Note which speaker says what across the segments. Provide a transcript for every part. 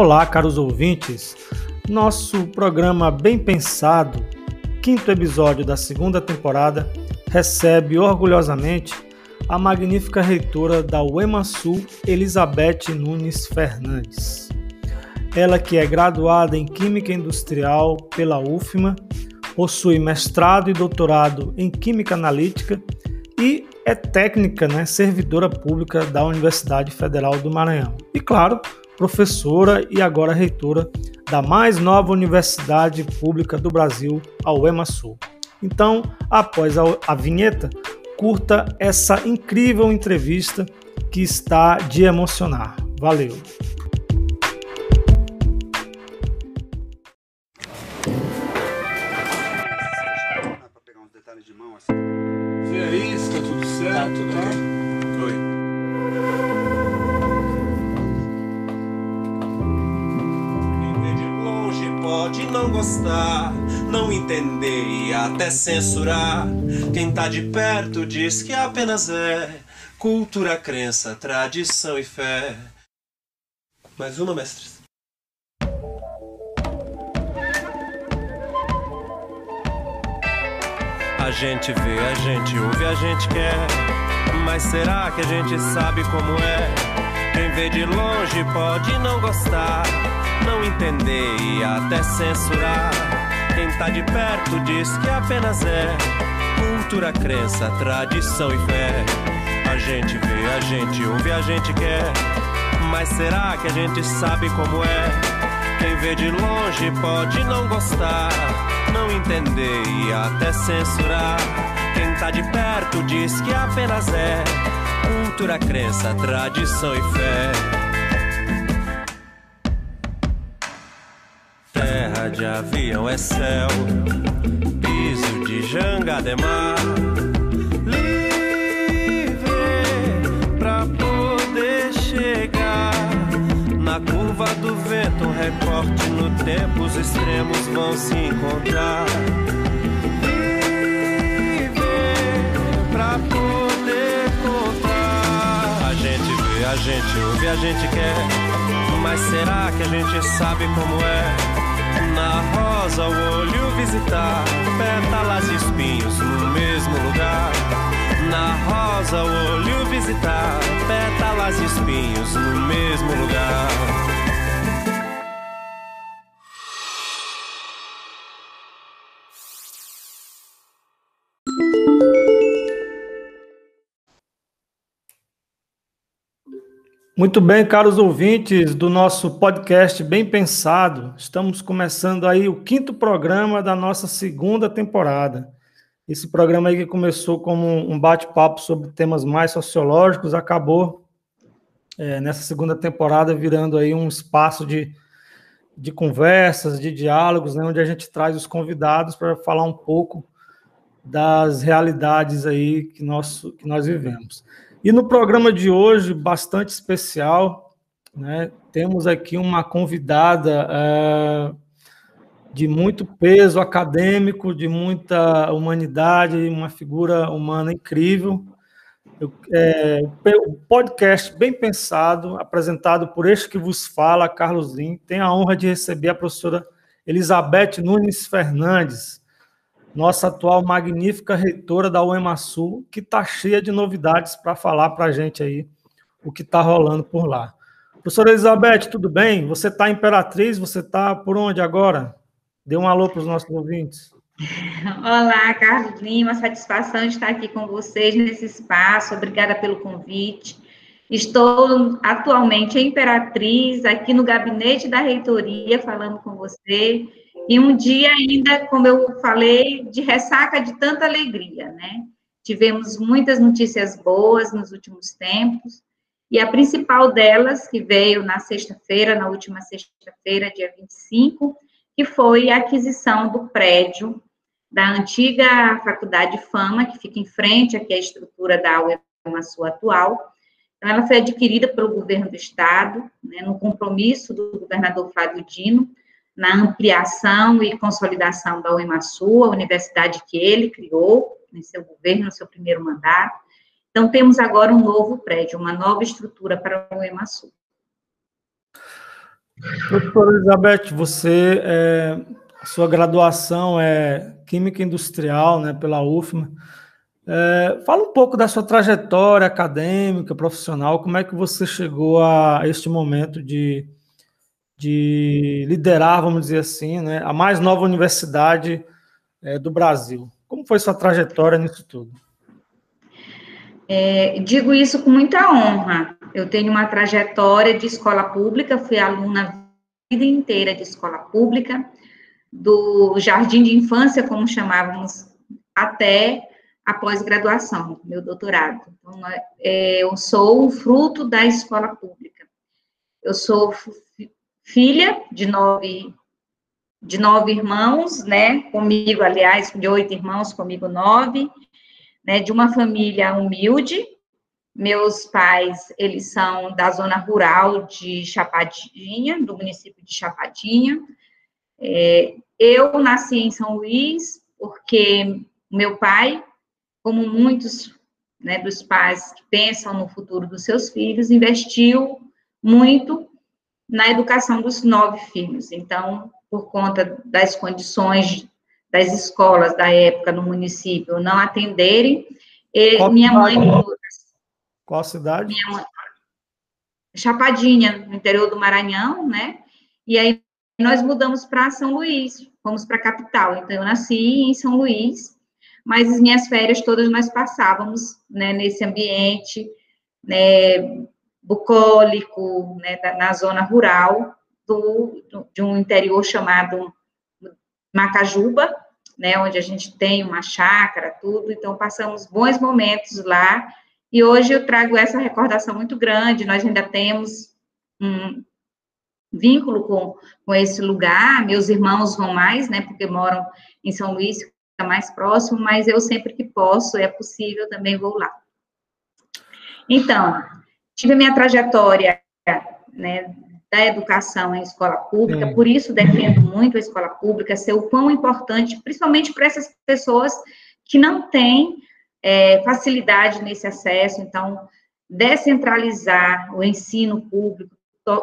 Speaker 1: Olá, caros ouvintes. Nosso programa Bem Pensado, quinto episódio da segunda temporada, recebe orgulhosamente a magnífica reitora da UEMASul, Elizabeth Nunes Fernandes. Ela que é graduada em Química Industrial pela UFMA, possui mestrado e doutorado em Química Analítica e é técnica, né, servidora pública da Universidade Federal do Maranhão. E claro, professora e agora reitora da mais nova universidade pública do Brasil, a UEMASul. Então, após a, a vinheta, curta essa incrível entrevista que está de emocionar. Valeu!
Speaker 2: Vê aí, está tudo certo, tá? Né?
Speaker 3: Pode não gostar, não entender e até censurar. Quem tá de perto diz que apenas é cultura, crença, tradição e fé. Mais uma, mestres. A gente vê, a gente ouve, a gente quer. Mas será que a gente sabe como é? Quem vê de longe pode não gostar não entender e até censurar. Quem tá de perto diz que apenas é cultura, crença, tradição e fé. A gente vê, a gente ouve, a gente quer. Mas será que a gente sabe como é? Quem vê de longe pode não gostar, não entender e até censurar. Quem tá de perto diz que apenas é cultura, crença, tradição e fé. De avião é céu, piso de jangada é mar. Livre pra poder chegar na curva do vento, um recorte no tempo, os extremos vão se encontrar. Livre pra poder contar. A gente vê, a gente ouve, a gente quer. Mas será que a gente sabe como é? Na rosa o olho visitar, pétalas e espinhos no mesmo lugar. Na rosa o olho visitar, pétalas e espinhos no mesmo lugar.
Speaker 1: Muito bem, caros ouvintes do nosso podcast Bem Pensado, estamos começando aí o quinto programa da nossa segunda temporada. Esse programa aí que começou como um bate-papo sobre temas mais sociológicos, acabou é, nessa segunda temporada virando aí um espaço de, de conversas, de diálogos, né, onde a gente traz os convidados para falar um pouco das realidades aí que nós, que nós vivemos. E no programa de hoje, bastante especial, né, temos aqui uma convidada é, de muito peso acadêmico, de muita humanidade, uma figura humana incrível. Eu, é, o podcast Bem Pensado, apresentado por este que vos fala, Carlos Lin, tem a honra de receber a professora Elizabeth Nunes Fernandes, nossa atual magnífica reitora da UEMASU, que está cheia de novidades para falar para a gente aí o que está rolando por lá. Professora Elizabeth, tudo bem? Você está Imperatriz, você está por onde agora? Dê um alô para os nossos ouvintes.
Speaker 4: Olá, Carlos Lima, satisfação de estar aqui com vocês nesse espaço, obrigada pelo convite. Estou atualmente em Imperatriz, aqui no gabinete da reitoria, falando com você, e um dia ainda, como eu falei, de ressaca de tanta alegria, né? Tivemos muitas notícias boas nos últimos tempos, e a principal delas, que veio na sexta-feira, na última sexta-feira, dia 25, que foi a aquisição do prédio da antiga Faculdade Fama, que fica em frente aqui à estrutura da UEMASU atual. Então, ela foi adquirida pelo governo do estado, né, no compromisso do governador Flávio Dino, na ampliação e consolidação da UEMASU, a universidade que ele criou em seu governo, no seu primeiro mandato. Então, temos agora um novo prédio, uma nova estrutura para a UEMASU.
Speaker 1: Doutora Elizabeth, você, é, sua graduação é Química Industrial, né, pela UFMA. É, fala um pouco da sua trajetória acadêmica, profissional, como é que você chegou a este momento de, de liderar, vamos dizer assim, né, a mais nova universidade é, do Brasil. Como foi sua trajetória nisso tudo?
Speaker 4: É, digo isso com muita honra. Eu tenho uma trajetória de escola pública, fui aluna a vida inteira de escola pública, do jardim de infância, como chamávamos, até a pós-graduação, meu doutorado. Então, é, eu sou o fruto da escola pública. Eu sou filha de nove, de nove irmãos, né? Comigo, aliás, de oito irmãos, comigo nove, né? De uma família humilde, meus pais, eles são da zona rural de Chapadinha, do município de Chapadinha. É, eu nasci em São Luís porque meu pai, como muitos né, dos pais que pensam no futuro dos seus filhos, investiu muito na educação dos nove filhos. Então, por conta das condições das escolas da época no município não atenderem, minha mãe
Speaker 1: qual cidade?
Speaker 4: Minha Chapadinha, no interior do Maranhão, né? E aí nós mudamos para São Luís, fomos para a capital. Então eu nasci em São Luís, mas as minhas férias todas nós passávamos, né, nesse ambiente, né, bucólico, né, na zona rural do, do, de um interior chamado Macajuba, né, onde a gente tem uma chácara, tudo. Então passamos bons momentos lá e hoje eu trago essa recordação muito grande, nós ainda temos um vínculo com, com esse lugar, meus irmãos vão mais, né, porque moram em São Luís, fica mais próximo, mas eu sempre que posso, é possível, também vou lá. Então, tive a minha trajetória, né, da educação em escola pública, por isso defendo muito a escola pública, ser o quão importante, principalmente para essas pessoas que não têm é, facilidade nesse acesso, então, descentralizar o ensino público,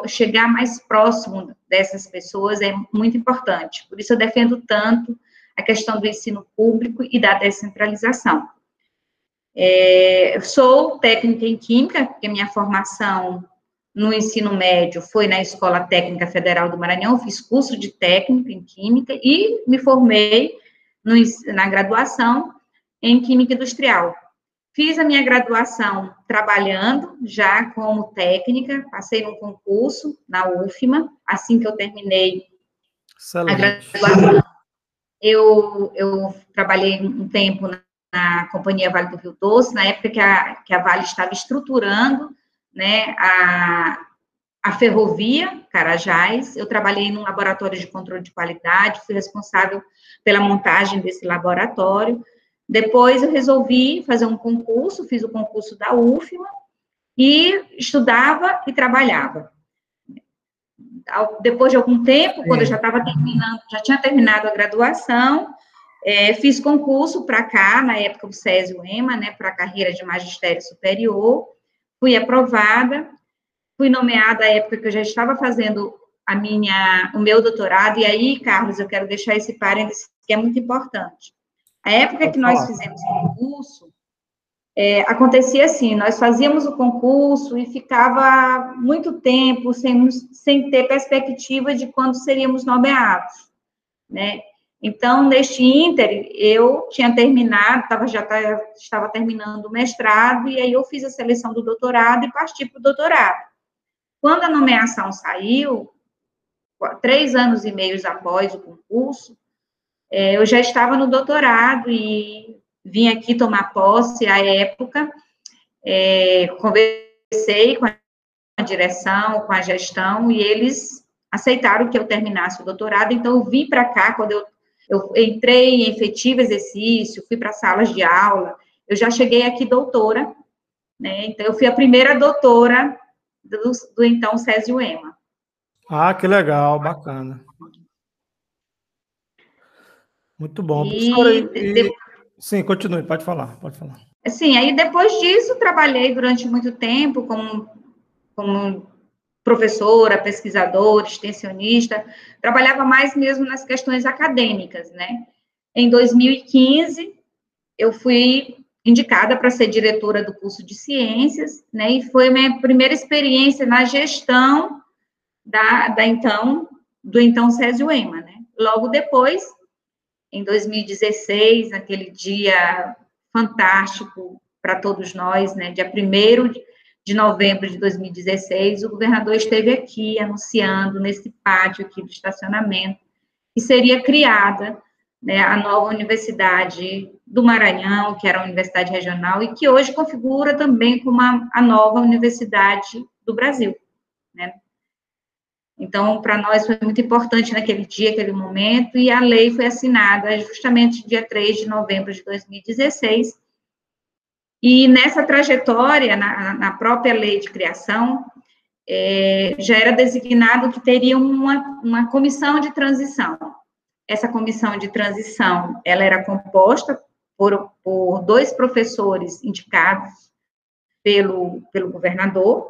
Speaker 4: chegar mais próximo dessas pessoas é muito importante. Por isso, eu defendo tanto a questão do ensino público e da descentralização. É, sou técnica em Química, porque minha formação no ensino médio foi na Escola Técnica Federal do Maranhão, fiz curso de técnica em Química e me formei no, na graduação em Química Industrial. Fiz a minha graduação trabalhando já como técnica, passei num concurso na UFMA, assim que eu terminei Excelente. a graduação. Eu, eu trabalhei um tempo na, na, Companhia Vale do Rio Doce, na época que a, que a Vale estava estruturando né, a, a ferrovia Carajás. Eu trabalhei num laboratório de controle de qualidade, fui responsável pela montagem desse laboratório. Depois eu resolvi fazer um concurso, fiz o concurso da UFMA e estudava e trabalhava. Depois de algum tempo, quando eu já estava terminando, já tinha terminado a graduação, é, fiz concurso para cá, na época o Césio EMA, né, para a carreira de magistério superior, fui aprovada, fui nomeada à época que eu já estava fazendo a minha, o meu doutorado, e aí, Carlos, eu quero deixar esse parênteses que é muito importante. A época que nós fizemos o concurso, é, acontecia assim, nós fazíamos o concurso e ficava muito tempo sem, sem ter perspectiva de quando seríamos nomeados, né? Então, neste ínter, eu tinha terminado, tava, já tava, estava terminando o mestrado, e aí eu fiz a seleção do doutorado e parti para o doutorado. Quando a nomeação saiu, três anos e meio após o concurso, é, eu já estava no doutorado e vim aqui tomar posse à época, é, conversei com a direção, com a gestão, e eles aceitaram que eu terminasse o doutorado, então eu vim para cá, quando eu, eu entrei em efetivo exercício, fui para salas de aula, eu já cheguei aqui doutora, né, então eu fui a primeira doutora do, do então Césio Ema.
Speaker 1: Ah, que legal, bacana. Muito bom. E, e... Sim, continue, pode falar, pode falar.
Speaker 4: Sim, aí depois disso trabalhei durante muito tempo como, como professora, pesquisadora, extensionista, trabalhava mais mesmo nas questões acadêmicas, né? Em 2015, eu fui indicada para ser diretora do curso de ciências, né? E foi minha primeira experiência na gestão da, da então do então Césio Ema, né? Logo depois, em 2016, naquele dia fantástico para todos nós, né? Dia 1 de novembro de 2016, o governador esteve aqui anunciando nesse pátio aqui do estacionamento que seria criada né, a nova universidade do Maranhão, que era a universidade regional e que hoje configura também como a, a nova universidade do Brasil, né? Então, para nós foi muito importante naquele dia, aquele momento, e a lei foi assinada justamente dia 3 de novembro de 2016. E nessa trajetória, na, na própria lei de criação, é, já era designado que teria uma, uma comissão de transição. Essa comissão de transição, ela era composta por, por dois professores indicados pelo, pelo governador,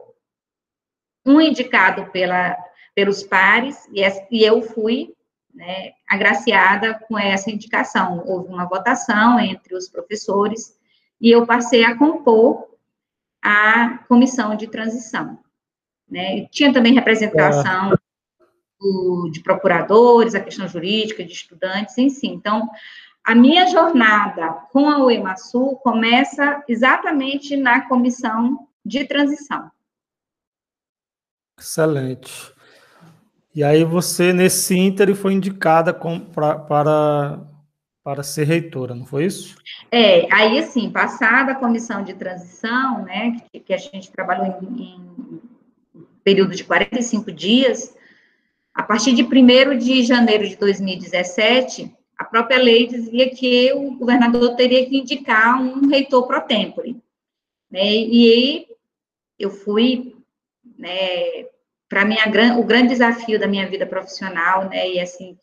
Speaker 4: um indicado pela pelos pares, e, e eu fui né, agraciada com essa indicação. Houve uma votação entre os professores, e eu passei a compor a comissão de transição. Né? Tinha também representação do, de procuradores, a questão jurídica, de estudantes, si. Então, a minha jornada com a UEMASU começa exatamente na comissão de transição.
Speaker 1: Excelente. E aí você, nesse ínter, foi indicada com, pra, para, para ser reitora, não foi isso?
Speaker 4: É, aí assim, passada a comissão de transição, né, que, que a gente trabalhou em, em período de 45 dias, a partir de 1 de janeiro de 2017, a própria lei dizia que o governador teria que indicar um reitor pro tempore. Né, e aí eu fui né, para mim, o grande desafio da minha vida profissional, né, e assim,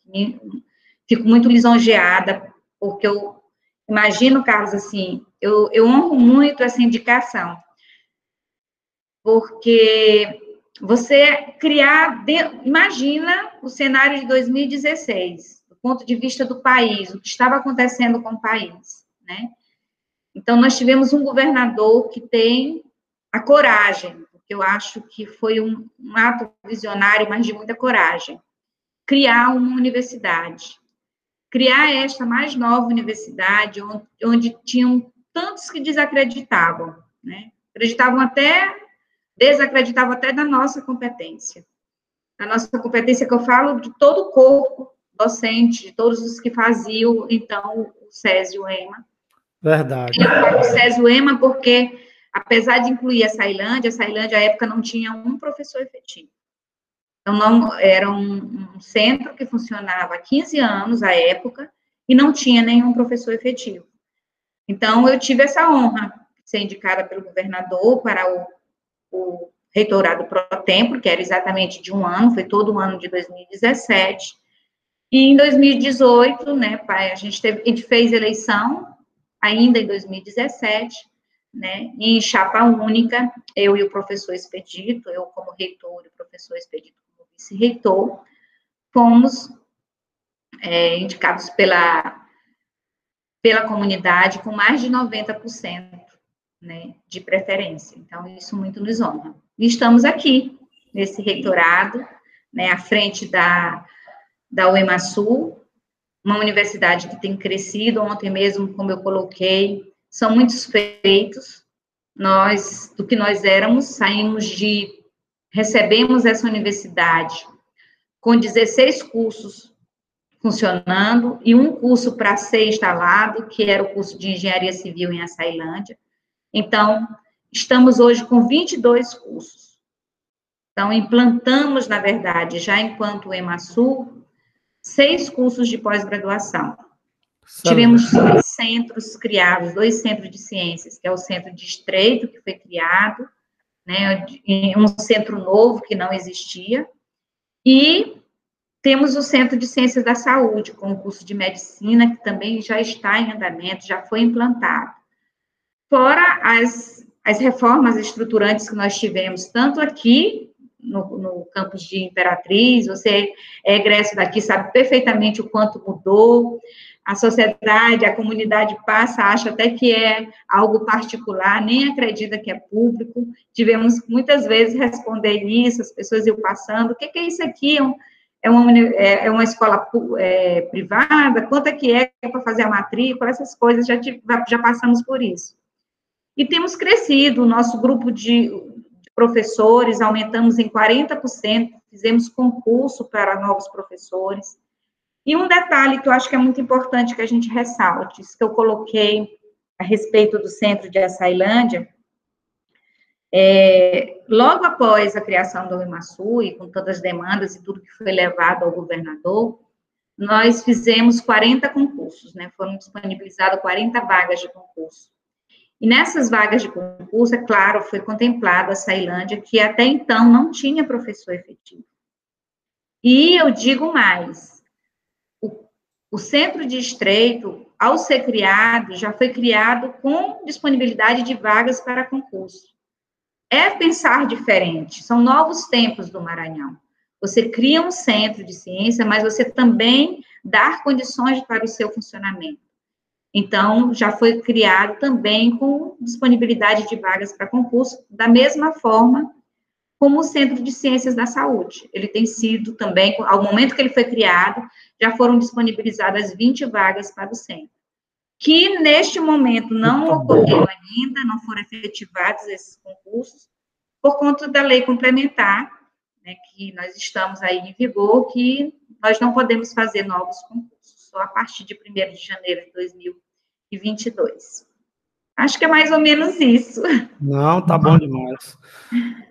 Speaker 4: fico muito lisonjeada, porque eu imagino, Carlos, assim, eu, eu honro muito essa indicação, porque você criar, imagina o cenário de 2016, do ponto de vista do país, o que estava acontecendo com o país, né? Então, nós tivemos um governador que tem a coragem eu acho que foi um, um ato visionário, mas de muita coragem. Criar uma universidade. Criar esta mais nova universidade, onde, onde tinham tantos que desacreditavam, né? Acreditavam até, desacreditavam até da nossa competência. Da nossa competência que eu falo de todo o corpo docente, de todos os que faziam, então, o Césio Ema.
Speaker 1: Verdade.
Speaker 4: Eu falo Césio Ema porque apesar de incluir a Sailândia, a Sailândia, à época, não tinha um professor efetivo. Não, era um, um, centro que funcionava há 15 anos, à época, e não tinha nenhum professor efetivo. Então, eu tive essa honra de ser indicada pelo governador para o, o reitorado pro templo, que era exatamente de um ano, foi todo o ano de 2017. E em 2018, né, pai, a gente, teve, a gente fez eleição, ainda em 2017, né, em chapa única, eu e o professor Expedito, eu como reitor e o professor Expedito vice-reitor, fomos é, indicados pela, pela comunidade com mais de 90% né, de preferência. Então, isso muito nos honra. E estamos aqui, nesse reitorado, né, à frente da, da UEMASU, uma universidade que tem crescido, ontem mesmo, como eu coloquei, são muitos feitos. Nós, do que nós éramos, saímos de, recebemos essa universidade com 16 cursos funcionando e um curso para ser instalado, que era o curso de Engenharia Civil em Açailândia. Então, estamos hoje com 22 cursos. Então, implantamos, na verdade, já enquanto EMASUL, seis cursos de pós-graduação. Tivemos dois centros criados, dois centros de ciências, que é o Centro de Estreito, que foi criado, né, um centro novo que não existia, e temos o Centro de Ciências da Saúde, com o curso de medicina, que também já está em andamento, já foi implantado. Fora as, as reformas estruturantes que nós tivemos, tanto aqui no, no campus de Imperatriz, você é egresso daqui, sabe perfeitamente o quanto mudou, a sociedade, a comunidade passa, acha até que é algo particular, nem acredita que é público. Tivemos muitas vezes responder isso, as pessoas iam passando, o que, que é isso aqui? É uma, é, é uma escola é, privada? Quanto é que é para fazer a matrícula? Essas coisas, já, já passamos por isso. E temos crescido, o nosso grupo de professores, aumentamos em 40%, fizemos concurso para novos professores, e um detalhe que eu acho que é muito importante que a gente ressalte, isso que eu coloquei a respeito do centro de Açailândia, é, logo após a criação do Imaçu, e com todas as demandas e tudo que foi levado ao governador, nós fizemos 40 concursos, né, foram disponibilizadas 40 vagas de concurso. E nessas vagas de concurso, é claro, foi contemplado a Sailândia, que até então não tinha professor efetivo. E eu digo mais, o centro de estreito, ao ser criado, já foi criado com disponibilidade de vagas para concurso. É pensar diferente, são novos tempos do Maranhão. Você cria um centro de ciência, mas você também dá condições para o seu funcionamento. Então, já foi criado também com disponibilidade de vagas para concurso, da mesma forma como o Centro de Ciências da Saúde. Ele tem sido também, ao momento que ele foi criado, já foram disponibilizadas 20 vagas para o centro. Que neste momento não ocorreu ainda, não foram efetivados esses concursos, por conta da lei complementar, né, que nós estamos aí em vigor, que nós não podemos fazer novos concursos, só a partir de 1 de janeiro de 2022. Acho que é mais ou menos isso.
Speaker 1: Não, tá bom demais.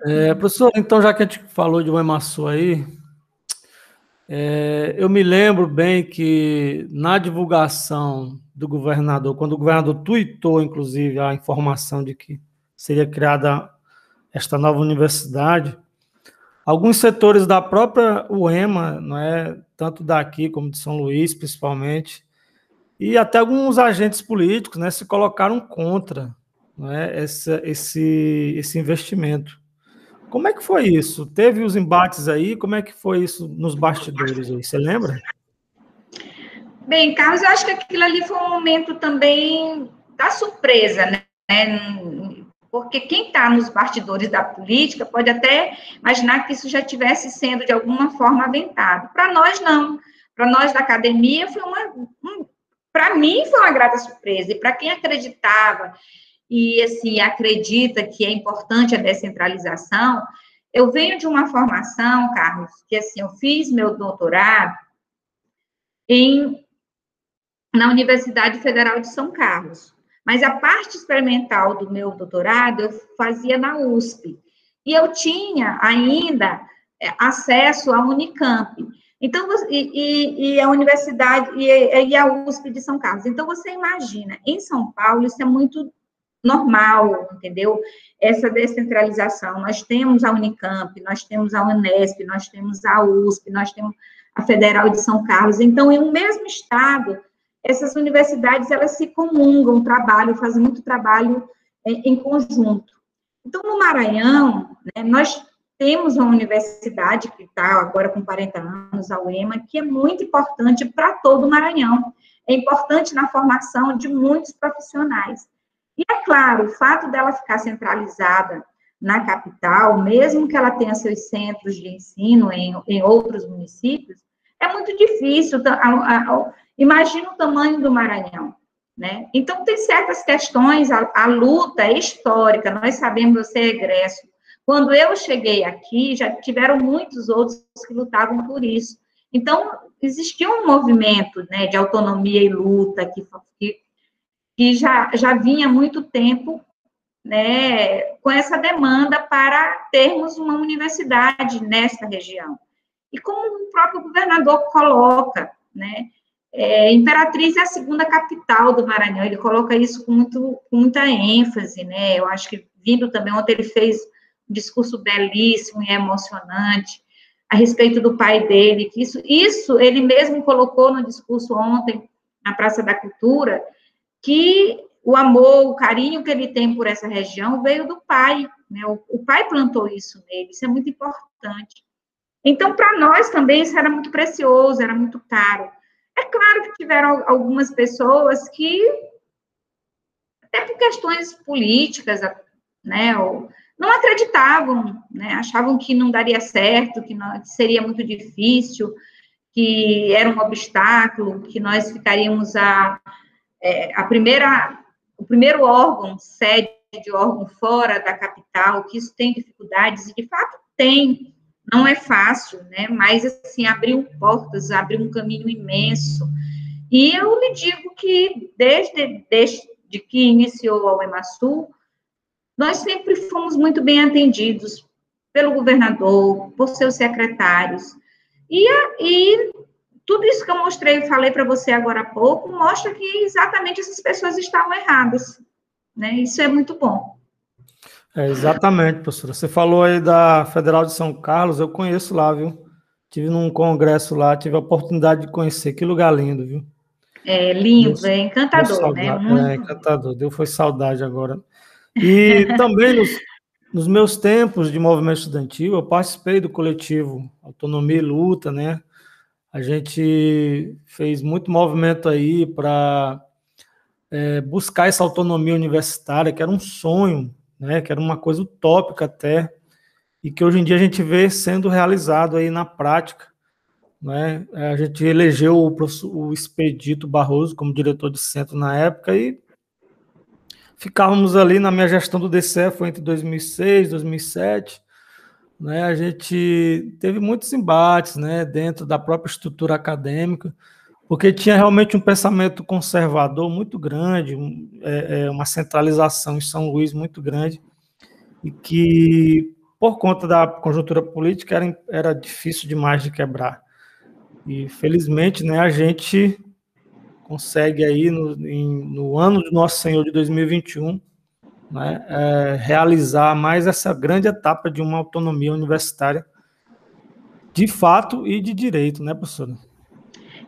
Speaker 1: É, professor, então, já que a gente falou de Emaçu aí, é, eu me lembro bem que na divulgação do governador, quando o governador tuitou, inclusive, a informação de que seria criada esta nova universidade, alguns setores da própria UEMA, não é, tanto daqui como de São Luís, principalmente, e até alguns agentes políticos né, se colocaram contra né, essa, esse, esse investimento. Como é que foi isso? Teve os embates aí? Como é que foi isso nos bastidores aí? Você lembra?
Speaker 4: Bem, Carlos, eu acho que aquilo ali foi um momento também da surpresa, né? Porque quem está nos bastidores da política pode até imaginar que isso já tivesse sendo de alguma forma aventado. Para nós, não. Para nós da academia, foi uma, um, para mim foi uma grata surpresa, e para quem acreditava e assim acredita que é importante a descentralização, eu venho de uma formação, Carlos, que assim, eu fiz meu doutorado em na Universidade Federal de São Carlos. Mas a parte experimental do meu doutorado eu fazia na USP. E eu tinha ainda é, acesso à Unicamp. Então, e, e, e a universidade, e, e, a USP de São Carlos. Então, você imagina, em São Paulo, isso é muito normal, entendeu? Essa descentralização. Nós temos a Unicamp, nós temos a Unesp, nós temos a USP, nós temos a Federal de São Carlos. Então, em um mesmo estado, essas universidades, elas se comungam, trabalham, fazem muito trabalho em, em conjunto. Então, no Maranhão, né, nós temos uma universidade que está agora com 40 anos, a UEMA, que é muito importante para todo o Maranhão. É importante na formação de muitos profissionais. E é claro, o fato dela ficar centralizada na capital, mesmo que ela tenha seus centros de ensino em, em outros municípios, é muito difícil. Imagina o tamanho do Maranhão. Né? Então, tem certas questões, a, a luta é histórica, nós sabemos, você é egresso, quando eu cheguei aqui, já tiveram muitos outros que lutavam por isso. Então, existia um movimento né, de autonomia e luta que, que, que já, já vinha há muito tempo né, com essa demanda para termos uma universidade nessa região. E como o próprio governador coloca, né, é, Imperatriz é a segunda capital do Maranhão, ele coloca isso com, muito, com muita ênfase, né, eu acho que vindo também, ontem ele fez discurso belíssimo e emocionante a respeito do pai dele, que isso, isso ele mesmo colocou no discurso ontem na Praça da Cultura, que o amor, o carinho que ele tem por essa região veio do pai, né? O, o pai plantou isso nele, isso é muito importante. Então, para nós também isso era muito precioso, era muito caro. É claro que tiveram algumas pessoas que, até por questões políticas, né, ou, não acreditavam, né, achavam que não daria certo, que, não, que seria muito difícil, que era um obstáculo, que nós ficaríamos a, é, a primeira, o primeiro órgão, sede de órgão fora da capital, que isso tem dificuldades, e de fato tem, não é fácil, né? Mas, assim, abriu portas, abriu um caminho imenso. E eu lhe digo que, desde, desde que iniciou a UEMASU, nós sempre fomos muito bem atendidos pelo governador, por seus secretários. E, e tudo isso que eu mostrei e falei para você agora há pouco mostra que exatamente essas pessoas estavam erradas. Né? Isso é muito bom.
Speaker 1: É, exatamente, professora. Você falou aí da Federal de São Carlos, eu conheço lá, viu? Tive num congresso lá, tive a oportunidade de conhecer. Que lugar lindo, viu?
Speaker 4: É lindo, Deus, é encantador, né?
Speaker 1: Muito... É encantador. Deu foi saudade agora. E também nos, nos meus tempos de movimento estudantil, eu participei do coletivo Autonomia e Luta, né? A gente fez muito movimento aí para é, buscar essa autonomia universitária, que era um sonho, né? Que era uma coisa utópica até, e que hoje em dia a gente vê sendo realizado aí na prática. Né? A gente elegeu o, o Expedito Barroso como diretor de centro na época e ficávamos ali na minha gestão do DCE, foi entre 2006 e 2007, né, a gente teve muitos embates né, dentro da própria estrutura acadêmica, porque tinha realmente um pensamento conservador muito grande, é, é, uma centralização em São Luís muito grande, e que, por conta da conjuntura política, era, era difícil demais de quebrar. E, felizmente, né, a gente consegue aí no, em, no ano do nosso Senhor de 2021 né, é, realizar mais essa grande etapa de uma autonomia universitária de fato e de direito, né, professora?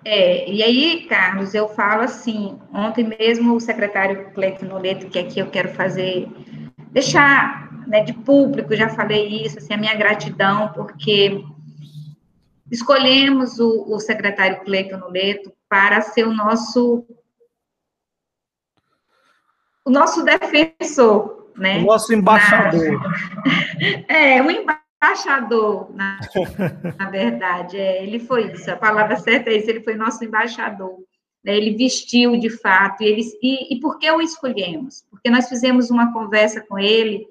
Speaker 4: É, e aí, Carlos, eu falo assim, ontem mesmo o secretário Cleiton Noleto, que aqui eu quero fazer, deixar né, de público, já falei isso, assim, a minha gratidão, porque escolhemos o, o secretário Cleiton Noleto para ser o nosso o nosso defensor, né?
Speaker 1: O nosso embaixador.
Speaker 4: Na, é, o embaixador, na, na verdade, é, ele foi isso, a palavra certa é isso, ele foi nosso embaixador. Né? Ele vestiu de fato, e, ele, e, e por que o escolhemos? Porque nós fizemos uma conversa com ele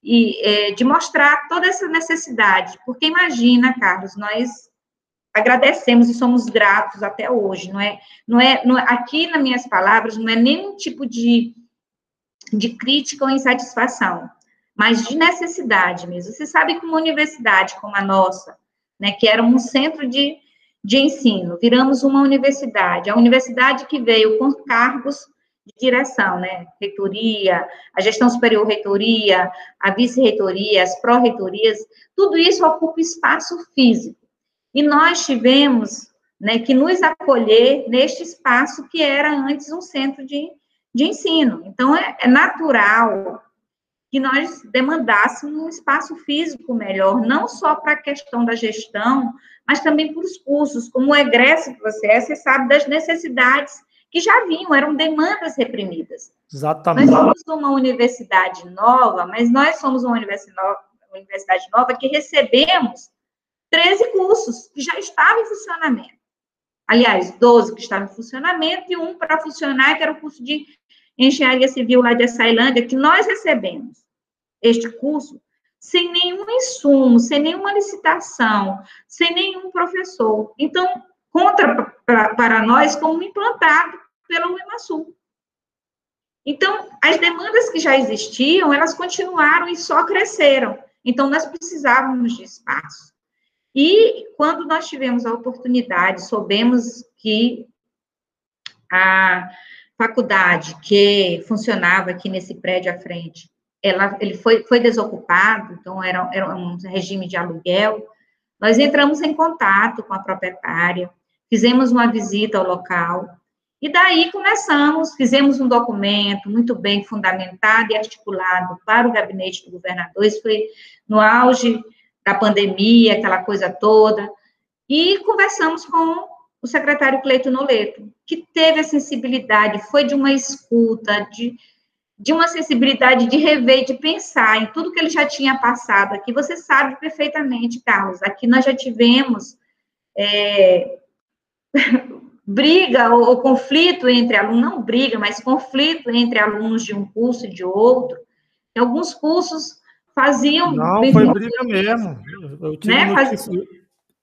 Speaker 4: e é, de mostrar toda essa necessidade, porque imagina, Carlos, nós agradecemos e somos gratos até hoje, não é, não é, não é aqui nas minhas palavras, não é nenhum tipo de, de crítica ou insatisfação, mas de necessidade mesmo. Você sabe que uma universidade como a nossa, né, que era um centro de, de ensino, viramos uma universidade, a universidade que veio com cargos de direção, né, reitoria, a gestão superior reitoria, a vice-reitoria, as pró-reitorias, tudo isso ocupa espaço físico. E nós tivemos né, que nos acolher neste espaço que era antes um centro de, de ensino. Então, é, é natural que nós demandássemos um espaço físico melhor, não só para a questão da gestão, mas também para os cursos, como o egresso que você é, você sabe das necessidades que já vinham, eram demandas reprimidas.
Speaker 1: Exatamente.
Speaker 4: Nós somos uma universidade nova, mas nós somos uma universidade nova que recebemos 13 cursos que já estavam em funcionamento. Aliás, 12 que estavam em funcionamento e um para funcionar, que era o curso de engenharia civil lá de Açailândia, que nós recebemos este curso sem nenhum insumo, sem nenhuma licitação, sem nenhum professor. Então, contra para nós como implantado pela UEMASU. Então, as demandas que já existiam, elas continuaram e só cresceram. Então, nós precisávamos de espaço. E quando nós tivemos a oportunidade, soubemos que a faculdade que funcionava aqui nesse prédio à frente, ela, ele foi, foi desocupado, então era, era um regime de aluguel. Nós entramos em contato com a proprietária, fizemos uma visita ao local E daí começamos, fizemos um documento muito bem fundamentado e articulado para o gabinete do governador. Isso foi no auge da pandemia, aquela coisa toda. E conversamos com o secretário Cleito Noleto, que teve a sensibilidade, foi de uma escuta, de, de uma sensibilidade de rever, de pensar em tudo que ele já tinha passado aqui. Você sabe perfeitamente, Carlos, aqui nós já tivemos é, briga ou, ou, conflito entre alunos, não briga, mas conflito entre alunos de um curso e de outro. Em alguns cursos faziam.
Speaker 1: Não, foi briga mesmo. Eu tive né? Faz...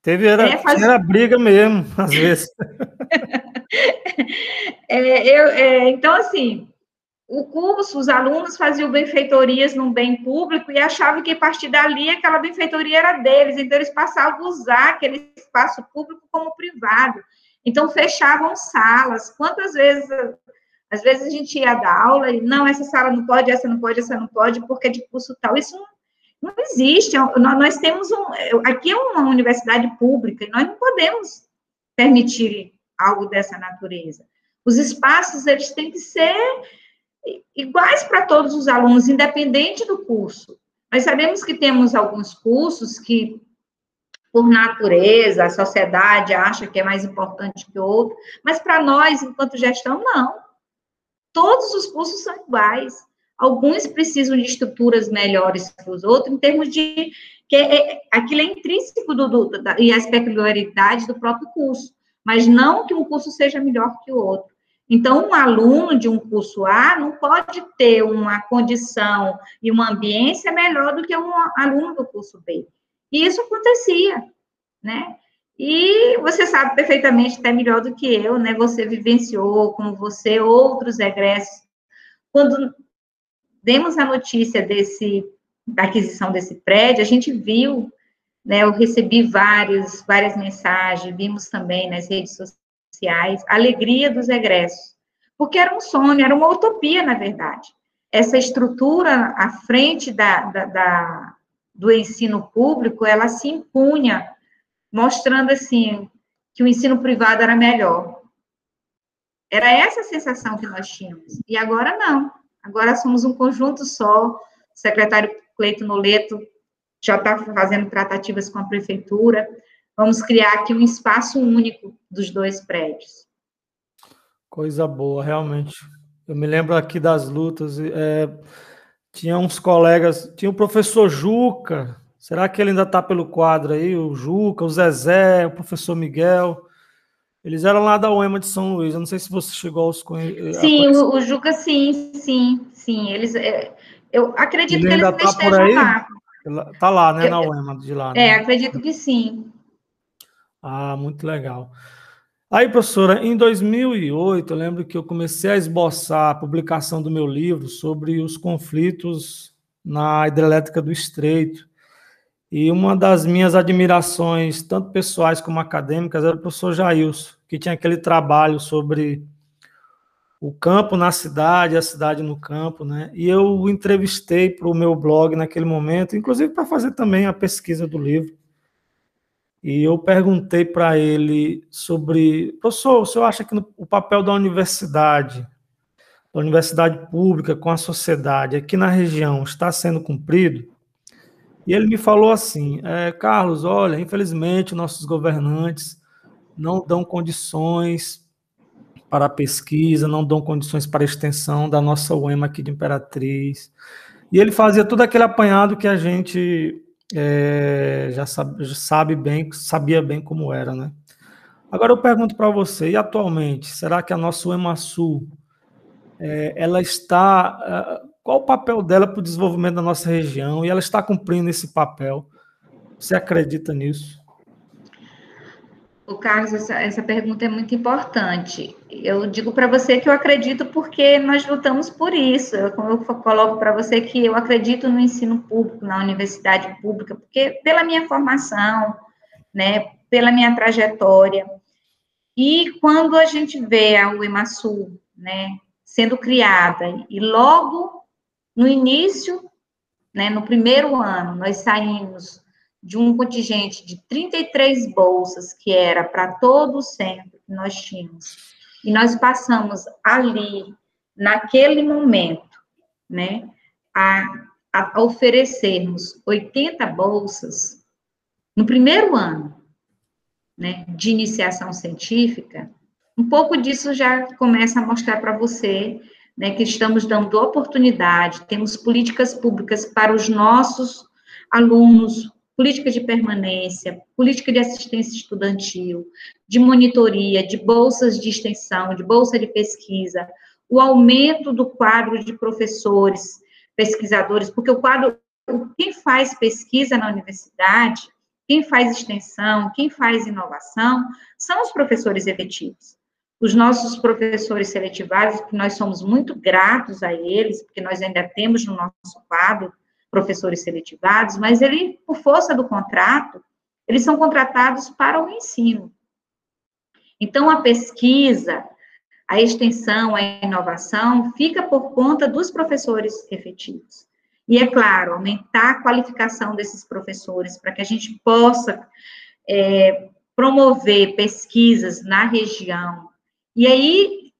Speaker 1: Teve, era, é, faz... era briga mesmo, às vezes.
Speaker 4: é, eu, é, então, assim, o curso, os alunos faziam benfeitorias num bem público e achavam que a partir dali aquela benfeitoria era deles, então eles passavam a usar aquele espaço público como privado. Então, fechavam salas. Quantas vezes, às vezes a gente ia dar aula e, não, essa sala não pode, essa não pode, essa não pode, porque é de curso tal. Isso não, não existe. Nós temos um. Aqui é uma universidade pública e nós não podemos permitir algo dessa natureza. Os espaços, eles têm que ser iguais para todos os alunos, independente do curso. Nós sabemos que temos alguns cursos que por natureza, a sociedade acha que é mais importante que outro, mas para nós, enquanto gestão, não. Todos os cursos são iguais. Alguns precisam de estruturas melhores que os outros, em termos de que é, aquilo é intrínseco do, do, da, e as peculiaridades do próprio curso, mas não que um curso seja melhor que o outro. Então, um aluno de um curso A não pode ter uma condição e uma ambiência melhor do que um aluno do curso B. E isso acontecia, né? E você sabe perfeitamente, até melhor do que eu, né? Você vivenciou, como você, outros egressos. Quando demos a notícia desse, da aquisição desse prédio, a gente viu, né? Eu recebi vários, várias mensagens, vimos também nas redes sociais, a alegria dos egressos. Porque era um sonho, era uma utopia, na verdade. Essa estrutura à frente da, da, da do ensino público, ela se impunha, mostrando assim que o ensino privado era melhor. Era essa a sensação que nós tínhamos. E agora não. Agora somos um conjunto só. O secretário Cleito Noleto já está fazendo tratativas com a prefeitura. Vamos criar aqui um espaço único dos dois prédios.
Speaker 1: Coisa boa, realmente. Eu me lembro aqui das lutas. É, tinha uns colegas, tinha o professor Juca, será que ele ainda está pelo quadro aí? O Juca, o Zezé, o professor Miguel. Eles eram lá da UEMA de São Luís. Eu não sei se você chegou aos
Speaker 4: conhecer. Sim, o, o, Juca, sim, sim, sim. Eles, é, eu acredito ele que eles ainda tá estejam lá.
Speaker 1: Tá lá, né, na UEMA de lá.
Speaker 4: Né? É, acredito que sim.
Speaker 1: Ah, muito legal. Aí, professora, em 2008, eu lembro que eu comecei a esboçar a publicação do meu livro sobre os conflitos na hidrelétrica do Estreito. E uma das minhas admirações, tanto pessoais como acadêmicas, era o professor Jailson, que tinha aquele trabalho sobre o campo na cidade, a cidade no campo, né? E eu o entrevistei para o meu blog naquele momento, inclusive para fazer também a pesquisa do livro. E eu perguntei para ele sobre, professor, o senhor acha que no, o papel da universidade, da universidade pública com a sociedade aqui na região está sendo cumprido? E ele me falou assim, é, Carlos, olha, infelizmente nossos governantes não dão condições para a pesquisa, não dão condições para a extensão da nossa UEMA aqui de Imperatriz. E ele fazia todo aquele apanhado que a gente é, já, sabe, já sabe bem, sabia bem como era, né? Agora eu pergunto para você, e atualmente, será que a nossa UEMASUL, é, ela está, é, qual o papel dela para o desenvolvimento da nossa região, e ela está cumprindo esse papel? Você acredita nisso?
Speaker 4: O Carlos, essa, essa pergunta é muito importante. Eu digo para você que eu acredito porque nós lutamos por isso. Eu, eu coloco para você que eu acredito no ensino público, na universidade pública, porque pela minha formação, né, pela minha trajetória. E quando a gente vê a UEMASUL, né, sendo criada, e logo no início, né, no primeiro ano, nós saímos de um contingente de 33 bolsas, que era para todo o centro que nós tínhamos, e nós passamos ali, naquele momento, né, a, a oferecermos 80 bolsas no primeiro ano, né, de iniciação científica, um pouco disso já começa a mostrar para você né, que estamos dando oportunidade, temos políticas públicas para os nossos alunos, política de permanência, política de assistência estudantil, de monitoria, de bolsas de extensão, de bolsa de pesquisa, o aumento do quadro de professores, pesquisadores, porque o quadro, quem faz pesquisa na universidade, quem faz extensão, quem faz inovação, são os professores efetivos os nossos professores seletivados, que nós somos muito gratos a eles, porque nós ainda temos no nosso quadro professores seletivados, mas ele, por força do contrato, eles são contratados para o ensino. Então, a pesquisa, a extensão, a inovação, fica por conta dos professores efetivos. E, é claro, aumentar a qualificação desses professores para que a gente possa é, promover pesquisas na região, e aí,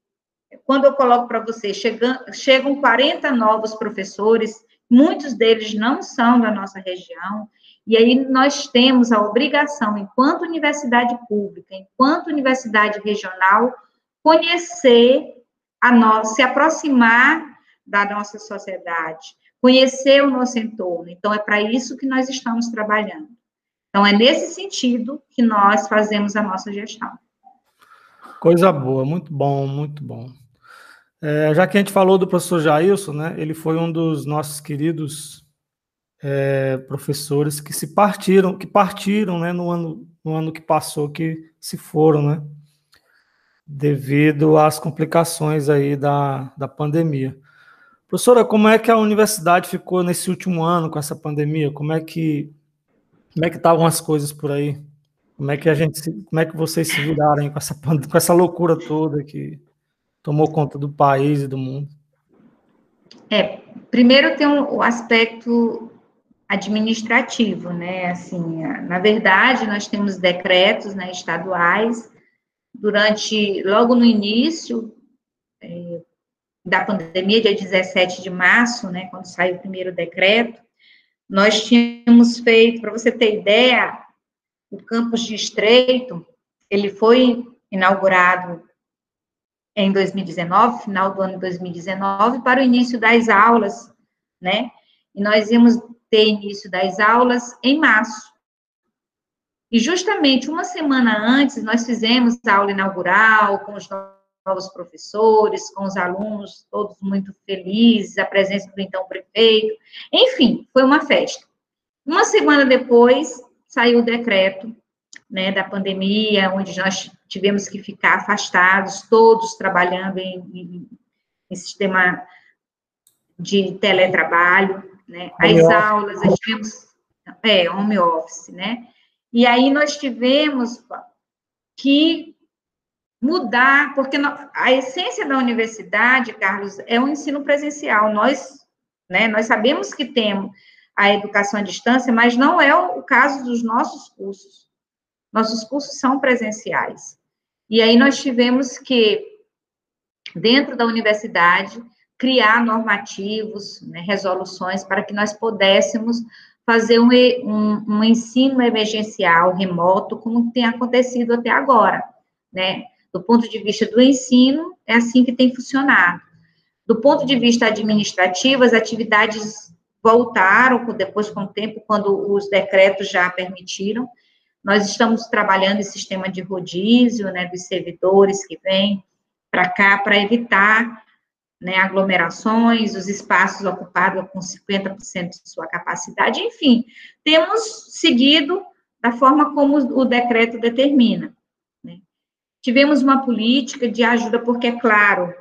Speaker 4: quando eu coloco para você, chegam, chegam 40 novos professores, muitos deles não são da nossa região, e aí nós temos a obrigação, enquanto universidade pública, enquanto universidade regional, conhecer a nossa, se aproximar da nossa sociedade, conhecer o nosso entorno. Então, é para isso que nós estamos trabalhando. Então, é nesse sentido que nós fazemos a nossa gestão.
Speaker 1: Coisa boa, muito bom, muito bom. É, já que a gente falou do professor Jailson, né, ele foi um dos nossos queridos é, professores que se partiram, que partiram, né, no ano, no ano que passou, que se foram, né, devido às complicações aí da, da pandemia. Professora, como é que a universidade ficou nesse último ano com essa pandemia? Como é que como é que estavam as coisas por aí? Como é que a gente, como é que vocês se viraram com essa, com essa loucura toda que tomou conta do país e do mundo?
Speaker 4: É, primeiro tem um, o aspecto administrativo, né? Assim, na verdade, nós temos decretos né, estaduais durante, logo no início é, da pandemia, dia 17 de março, né, quando saiu o primeiro decreto, nós tínhamos feito, para você ter ideia, o campus de Estreito, ele foi inaugurado em 2019, final do ano de 2019, para o início das aulas, né? E nós íamos ter início das aulas em março. E justamente uma semana antes, nós fizemos a aula inaugural com os novos professores, com os alunos, todos muito felizes, a presença do então prefeito. Enfim, foi uma festa. Uma semana depois, saiu o decreto né, da pandemia, onde nós tivemos que ficar afastados, todos trabalhando em, em, em sistema de teletrabalho, né, as aulas, nós tivemos, é, home office, né, e aí nós tivemos que mudar, porque a essência da universidade, Carlos, é o ensino presencial, nós, né, nós sabemos que temos, a educação à distância, mas não é o caso dos nossos cursos. Nossos cursos são presenciais. E aí nós tivemos que, dentro da universidade, criar normativos, né, resoluções, para que nós pudéssemos fazer um, um, um, ensino emergencial remoto, como tem acontecido até agora, né? Do ponto de vista do ensino, é assim que tem funcionado. Do ponto de vista administrativo, as atividades voltaram depois com o tempo, quando os decretos já permitiram. Nós estamos trabalhando em sistema de rodízio, né, dos servidores que vêm para cá para evitar né, aglomerações, os espaços ocupados com 50% de sua capacidade, enfim, temos seguido da forma como o decreto determina. Né. Tivemos uma política de ajuda, porque, é claro,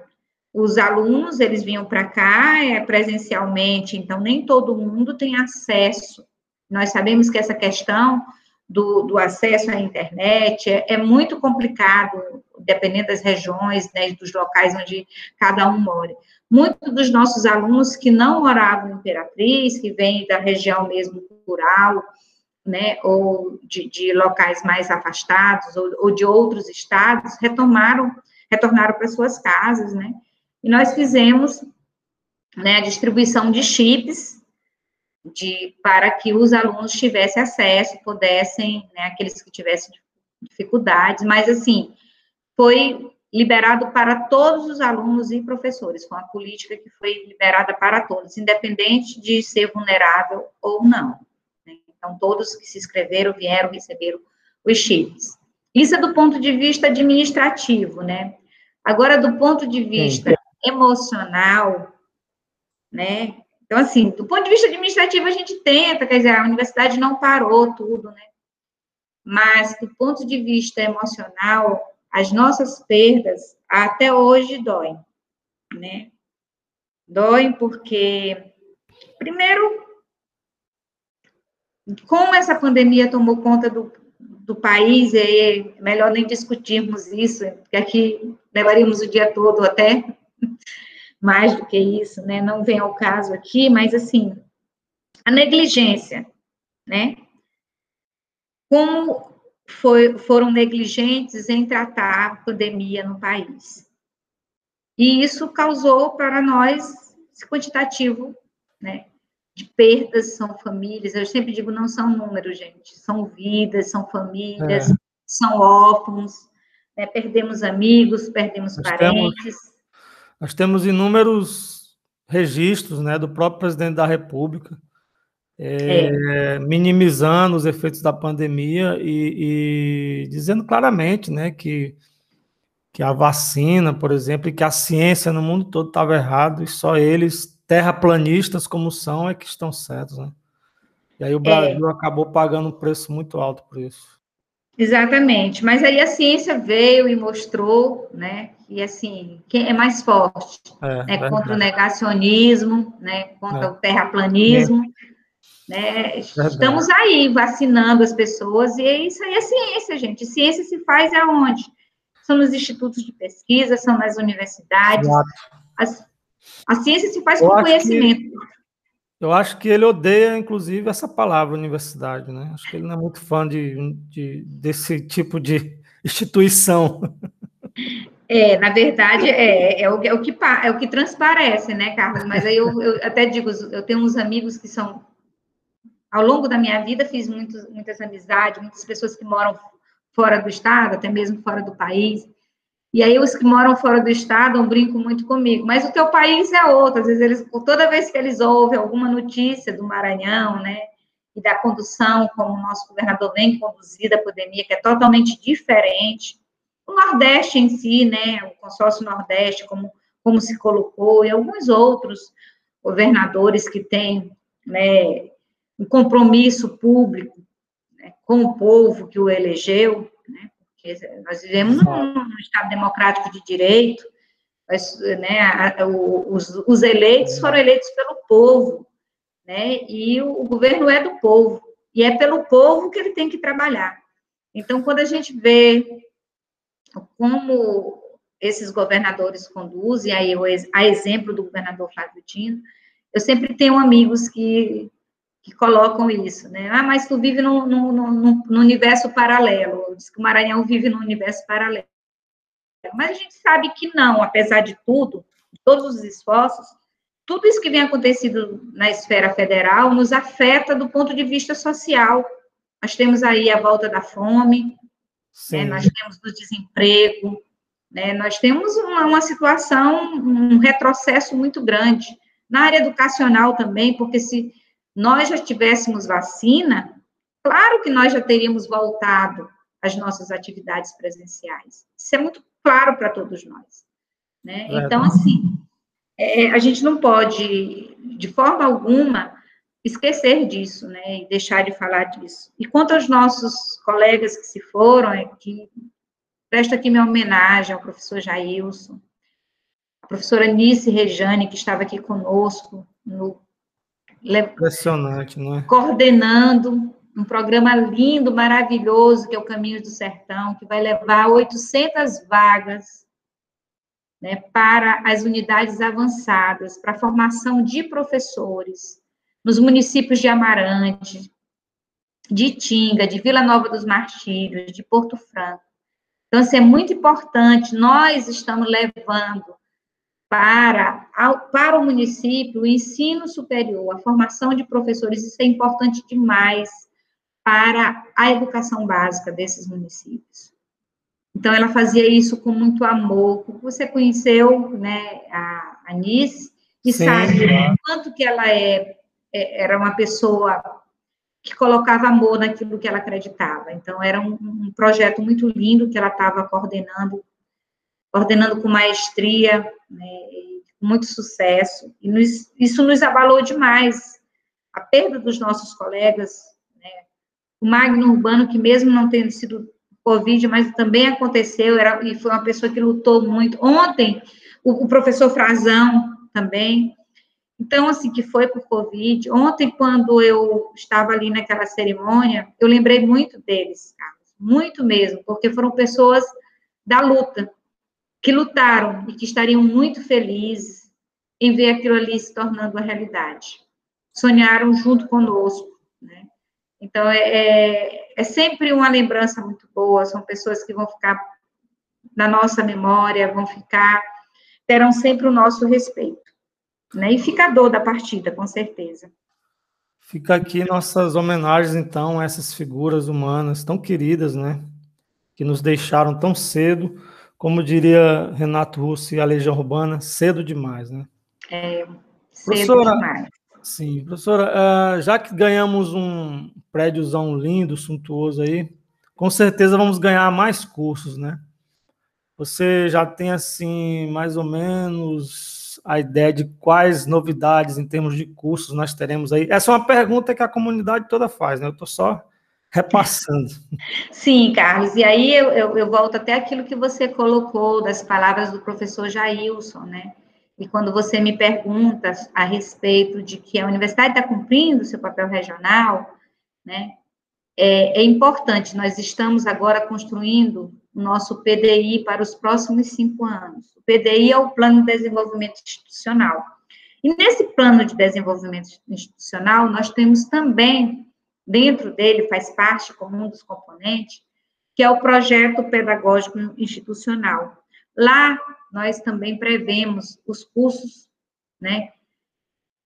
Speaker 4: os alunos, eles vinham para cá é, presencialmente, então nem todo mundo tem acesso. Nós sabemos que essa questão do, do acesso à internet é, é, muito complicado, dependendo das regiões, né, dos locais onde cada um mora. Muitos dos nossos alunos que não moravam em Imperatriz, que vêm da região mesmo rural, né, ou de, de locais mais afastados, ou, ou de outros estados, retomaram retornaram para suas casas, né? E nós fizemos né, a distribuição de chips de, para que os alunos tivessem acesso, pudessem, né, aqueles que tivessem dificuldades, mas assim, foi liberado para todos os alunos e professores, foi uma política que foi liberada para todos, independente de ser vulnerável ou não. Né? Então, todos que se inscreveram vieram receber os chips. Isso é do ponto de vista administrativo, né? Agora, do ponto de vista. Emocional, né? Então, assim, do ponto de vista administrativo, a gente tenta, quer dizer, a universidade não parou tudo, né? Mas, do ponto de vista emocional, as nossas perdas até hoje doem, né? Doem porque, primeiro, como essa pandemia tomou conta do, do país, é melhor nem discutirmos isso, porque aqui levaríamos o dia todo até mais do que isso, né? Não vem ao caso aqui, mas assim, a negligência, né? Como foi, foram negligentes em tratar a pandemia no país. E isso causou para nós esse quantitativo, né? De perdas, são famílias, eu sempre digo, não são números, gente, são vidas, são famílias, é. são órfãos, né? perdemos amigos, perdemos nós parentes.
Speaker 1: Temos, nós temos inúmeros registros, né, do próprio presidente da República, é, é. minimizando os efeitos da pandemia e, e, dizendo claramente né, que, que a vacina, por exemplo, e que a ciência no mundo todo estava errado e só eles, terraplanistas como são, é que estão certos. Né? E aí o Brasil é. acabou pagando um preço muito alto por isso.
Speaker 4: Exatamente, mas aí a ciência veio e mostrou, né, que assim, quem é mais forte, é, né, contra o negacionismo, né, contra é. o terraplanismo, né? Estamos aí vacinando as pessoas, e isso aí é ciência, gente. Ciência se faz aonde? São nos institutos de pesquisa, são nas universidades. As, a ciência se faz eu com conhecimento. Que,
Speaker 1: eu acho que ele odeia, inclusive, essa palavra universidade, né? Acho que ele não é muito fã de, de desse tipo de instituição.
Speaker 4: É, na verdade, é, é, o, é, o que, é o que transparece, né, Carlos? Mas aí eu, eu até digo, eu tenho uns amigos que são ao longo da minha vida, fiz muitos, muitas amizades, muitas pessoas que moram fora do estado, até mesmo fora do país. E aí, os que moram fora do estado um brinco muito comigo. Mas o teu país é outro. Às vezes, eles, toda vez que eles ouvem alguma notícia do Maranhão, né, e da condução, como o nosso governador vem conduzir a pandemia, que é totalmente diferente, o Nordeste em si, né, o consórcio Nordeste, como, como se colocou, e alguns outros governadores que têm, né, um compromisso público né, com o povo que o elegeu, nós vivemos num, num, Estado democrático de direito, mas, né, a, o, os, os, eleitos foram eleitos pelo povo, né, e o, o governo é do povo, e é pelo povo que ele tem que trabalhar. Então, quando a gente vê como esses governadores conduzem, aí a exemplo do governador Flávio Dino, eu sempre tenho amigos que que colocam isso, né? Ah, mas tu vive no, no, no, no universo paralelo. Diz que o Maranhão vive no universo paralelo. Mas a gente sabe que não, apesar de tudo, de todos os esforços, tudo isso que vem acontecendo na esfera federal nos afeta do ponto de vista social. Nós temos aí a volta da fome, né? nós temos o desemprego, né? nós temos uma, uma situação, um retrocesso muito grande. Na área educacional também, porque se nós já tivéssemos vacina, claro que nós já teríamos voltado às nossas atividades presenciais. Isso é muito claro para todos nós. Né? É, então, assim, é, a gente não pode, de forma alguma, esquecer disso, né, e deixar de falar disso. E quanto aos nossos colegas que se foram, é que presto aqui minha homenagem ao professor Jailson, a professora Nice Rejane, que estava aqui conosco no
Speaker 1: Impressionante, não é?
Speaker 4: Coordenando um programa lindo, maravilhoso, que é o Caminho do Sertão, que vai levar 800 vagas né, para as unidades avançadas, para a formação de professores, nos municípios de Amarante, de Tinga, de Vila Nova dos Martírios, de Porto Franco. Então, assim, é muito importante, nós estamos levando para, para o município o ensino superior, a formação de professores, isso é importante demais para a educação básica desses municípios. Então, ela fazia isso com muito amor. Você conheceu né, a Anice e Sim, sabe o quanto que ela é, é, era uma pessoa que colocava amor naquilo que ela acreditava. Então, era um, um projeto muito lindo que ela estava coordenando coordenando com maestria, né, com muito sucesso, e nos, isso nos abalou demais. A perda dos nossos colegas, né, o Magno Urbano, que mesmo não tendo sido Covid, mas também aconteceu, era, e foi uma pessoa que lutou muito. Ontem, o, o professor Frazão também, então, assim, que foi por Covid. Ontem, quando eu estava ali naquela cerimônia, eu lembrei muito deles, Carlos, muito mesmo, porque foram pessoas da luta, que lutaram e que estariam muito felizes em ver aquilo ali se tornando uma realidade. Sonharam junto conosco, né? Então, é, é, é sempre uma lembrança muito boa, são pessoas que vão ficar na nossa memória, vão ficar, terão sempre o nosso respeito, né? E fica a dor da partida, com certeza.
Speaker 1: Fica aqui nossas homenagens, então, a essas figuras humanas tão queridas, né? Que nos deixaram tão cedo, como diria Renato Russo e a Legião Urbana, cedo demais, né?
Speaker 4: É, cedo professora, demais.
Speaker 1: Sim, professora, uh, já que ganhamos um prédiozão lindo, suntuoso aí, com certeza vamos ganhar mais cursos, né? Você já tem, assim, mais ou menos a ideia de quais novidades em termos de cursos nós teremos aí? Essa é uma pergunta que a comunidade toda faz, né? Eu estou só repassando.
Speaker 4: Sim, Carlos, e aí eu, eu, eu, volto até aquilo que você colocou das palavras do professor Jailson, né? E quando você me pergunta a respeito de que a universidade está cumprindo o seu papel regional, né? É, é importante, nós estamos agora construindo o nosso PDI para os próximos cinco anos. O PDI é o Plano de Desenvolvimento Institucional. E nesse plano de desenvolvimento institucional, nós temos também dentro dele faz parte como um dos componentes, que é o projeto pedagógico institucional. Lá nós também prevemos os cursos, né?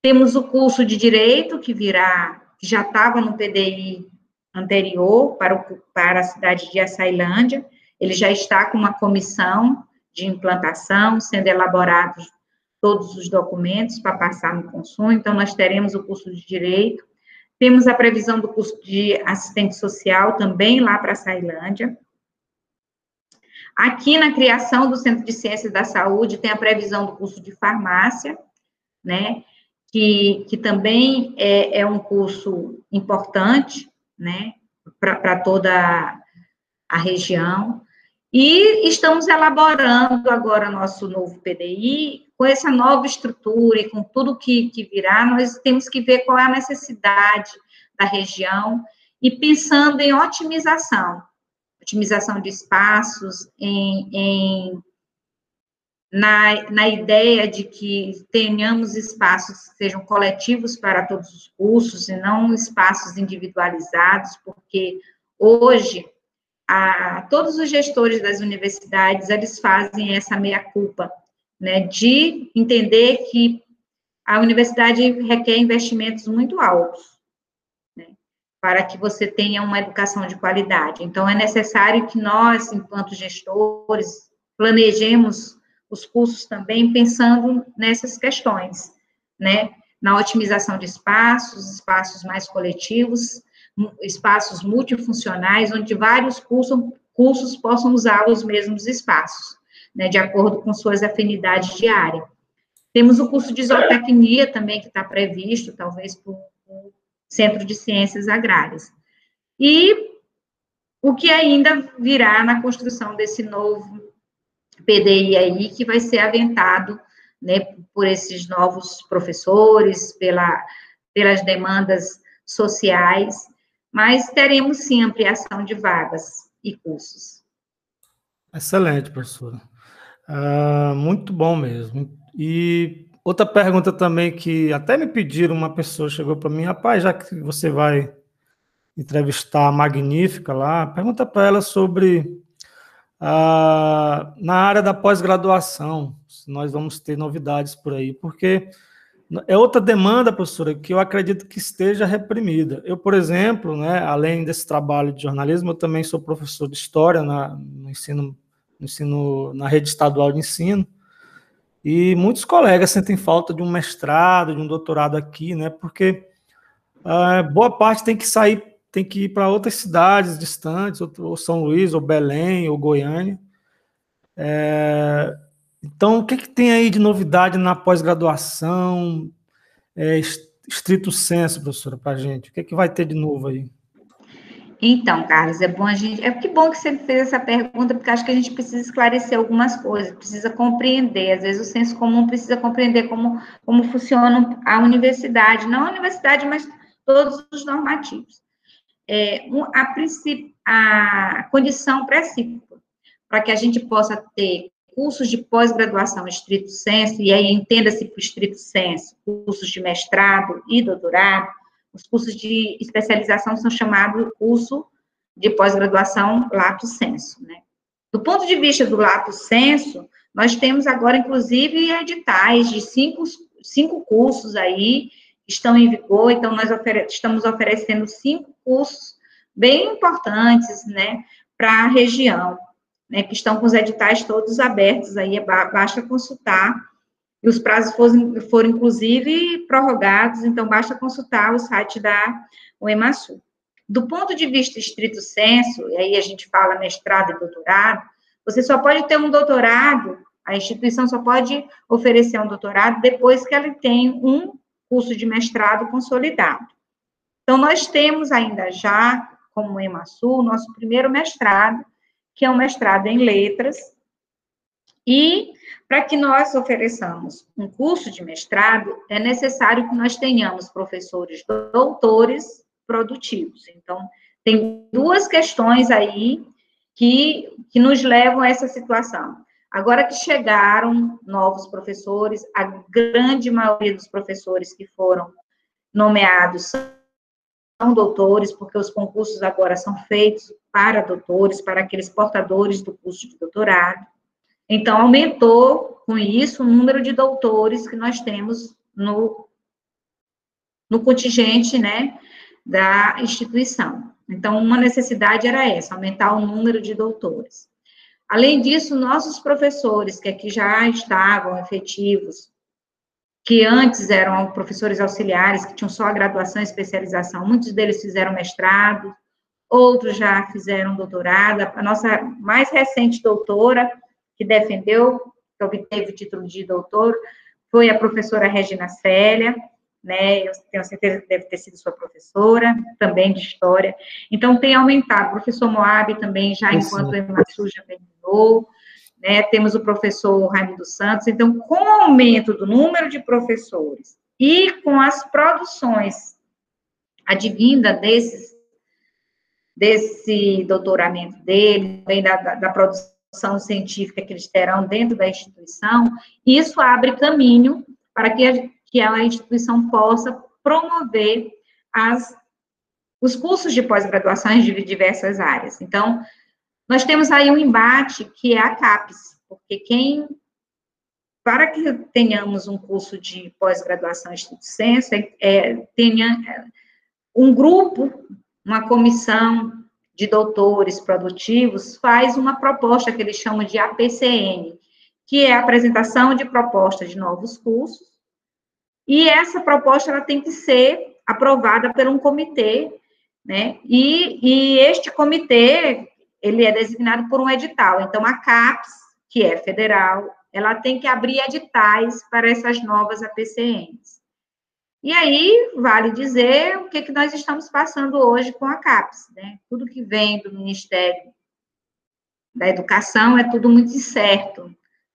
Speaker 4: Temos o curso de direito que virá, que já estava no PDI anterior para, o, para a cidade de Açailândia, ele já está com uma comissão de implantação, sendo elaborados todos os documentos para passar no consumo, então nós teremos o curso de direito, temos a previsão do curso de assistente social também lá para a Sailândia. Aqui na criação do Centro de Ciências da Saúde tem a previsão do curso de farmácia, né? Que, que também é, é um curso importante, né? Para toda a região. E estamos elaborando agora nosso novo PDI, com essa nova estrutura e com tudo que, que virá, nós temos que ver qual é a necessidade da região e pensando em otimização, otimização de espaços, em, em na, na ideia de que tenhamos espaços que sejam coletivos para todos os cursos e não espaços individualizados, porque hoje a, todos os gestores das universidades, eles fazem essa meia-culpa, né, de entender que a universidade requer investimentos muito altos, né, para que você tenha uma educação de qualidade. Então, é necessário que nós, enquanto gestores, planejemos os cursos também pensando nessas questões, né, na otimização de espaços, espaços mais coletivos, espaços multifuncionais, onde vários cursos, cursos possam usar os mesmos espaços, né, de acordo com suas afinidades de área. Temos o curso de zootecnia também, que está previsto, talvez, para o Centro de Ciências Agrárias. E o que ainda virá na construção desse novo PDI aí, que vai ser aventado né, por esses novos professores, pela, pelas demandas sociais, mas teremos sim ampliação de vagas e cursos.
Speaker 1: Excelente, professora. Uh, muito bom mesmo. E outra pergunta também que até me pediram, uma pessoa chegou para mim, rapaz, já que você vai entrevistar a Magnífica lá, pergunta para ela sobre ah, na área da pós-graduação, nós vamos ter novidades por aí, porque é outra demanda, professora, que eu acredito que esteja reprimida. Eu, por exemplo, né, além desse trabalho de jornalismo, eu também sou professor de história na, no, ensino, no ensino, na rede estadual de ensino, e muitos colegas sentem falta de um mestrado, de um doutorado aqui, né, porque ah, boa parte tem que sair, tem que ir para outras cidades distantes, ou São Luís, ou Belém, ou Goiânia. É, então, o que, que tem aí de novidade na pós-graduação, é, estrito senso, professora, para a gente? O que, que vai ter de novo aí?
Speaker 4: Então, Carlos, é bom a gente. É que bom que você fez essa pergunta, porque acho que a gente precisa esclarecer algumas coisas, precisa compreender. Às vezes o senso comum precisa compreender como, como funciona a universidade, não a universidade, mas todos os normativos. É, a, a condição pré-cíclica para que a gente possa ter cursos de pós-graduação estrito senso, e aí entenda-se por estrito senso, cursos de mestrado e doutorado, os cursos de especialização são chamados curso de pós-graduação lato senso, né? Do ponto de vista do lato senso, nós temos agora, inclusive, editais de cinco, cinco cursos aí, estão em vigor, então nós ofere estamos oferecendo cinco cursos bem importantes, né, para a região né, que estão com os editais todos abertos, aí é basta consultar, e os prazos foram, foram inclusive prorrogados, então basta consultar o site da UEMASU. Do ponto de vista estrito senso, e aí a gente fala mestrado e doutorado, você só pode ter um doutorado, a instituição só pode oferecer um doutorado depois que ela tem um curso de mestrado consolidado. Então, nós temos ainda já, como EMASU, nosso primeiro mestrado, que é um mestrado em letras, e para que nós ofereçamos um curso de mestrado, é necessário que nós tenhamos professores doutores produtivos. Então, tem duas questões aí que, que nos levam a essa situação. Agora que chegaram novos professores, a grande maioria dos professores que foram nomeados são doutores, porque os concursos agora são feitos para doutores, para aqueles portadores do curso de doutorado. Então, aumentou com isso o número de doutores que nós temos no, no contingente, né, da instituição. Então, uma necessidade era essa, aumentar o número de doutores. Além disso, nossos professores, que aqui já estavam efetivos que antes eram professores auxiliares, que tinham só a graduação e especialização, muitos deles fizeram mestrado, outros já fizeram doutorado. A nossa mais recente doutora, que defendeu, que obteve o título de doutor, foi a professora Regina Célia, né, eu tenho certeza que deve ter sido sua professora, também de História. Então, tem aumentado. O professor Moab também, já enquanto o Emasu já terminou, né? Temos o professor Raimundo Santos. Então, com o aumento do número de professores e com as produções advinda desses, desse doutoramento dele, também da, da, da produção científica que eles terão dentro da instituição, isso abre caminho para que a, que a instituição possa promover as, os cursos de pós-graduação de diversas áreas. Então, nós temos aí um embate que é a CAPES, porque quem, para que tenhamos um curso de pós-graduação em Instituto Senso, é, é, tenha é, um grupo, uma comissão de doutores produtivos faz uma proposta que eles chamam de APCN, que é a apresentação de proposta de novos cursos, e essa proposta ela tem que ser aprovada por um comitê, né? E, e este comitê ele é designado por um edital. Então, a CAPES, que é federal, ela tem que abrir editais para essas novas APCNs. E aí, vale dizer o que, que nós estamos passando hoje com a CAPES, né? Tudo que vem do Ministério da Educação é tudo muito incerto.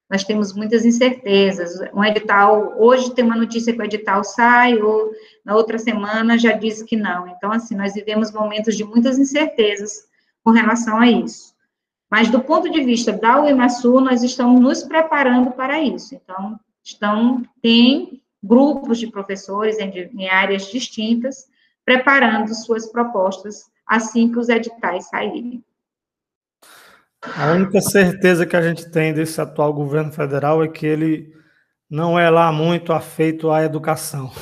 Speaker 4: Nós temos muitas incertezas. Um edital, hoje tem uma notícia que o edital sai, ou na outra semana já diz que não. Então, assim, nós vivemos momentos de muitas incertezas com relação a isso. Mas, do ponto de vista da UEMASU, nós estamos nos preparando para isso. Então, estão, tem grupos de professores em, em áreas distintas, preparando suas propostas assim que os editais saírem.
Speaker 1: A única certeza que a gente tem desse atual governo federal é que ele não é lá muito afeito à educação.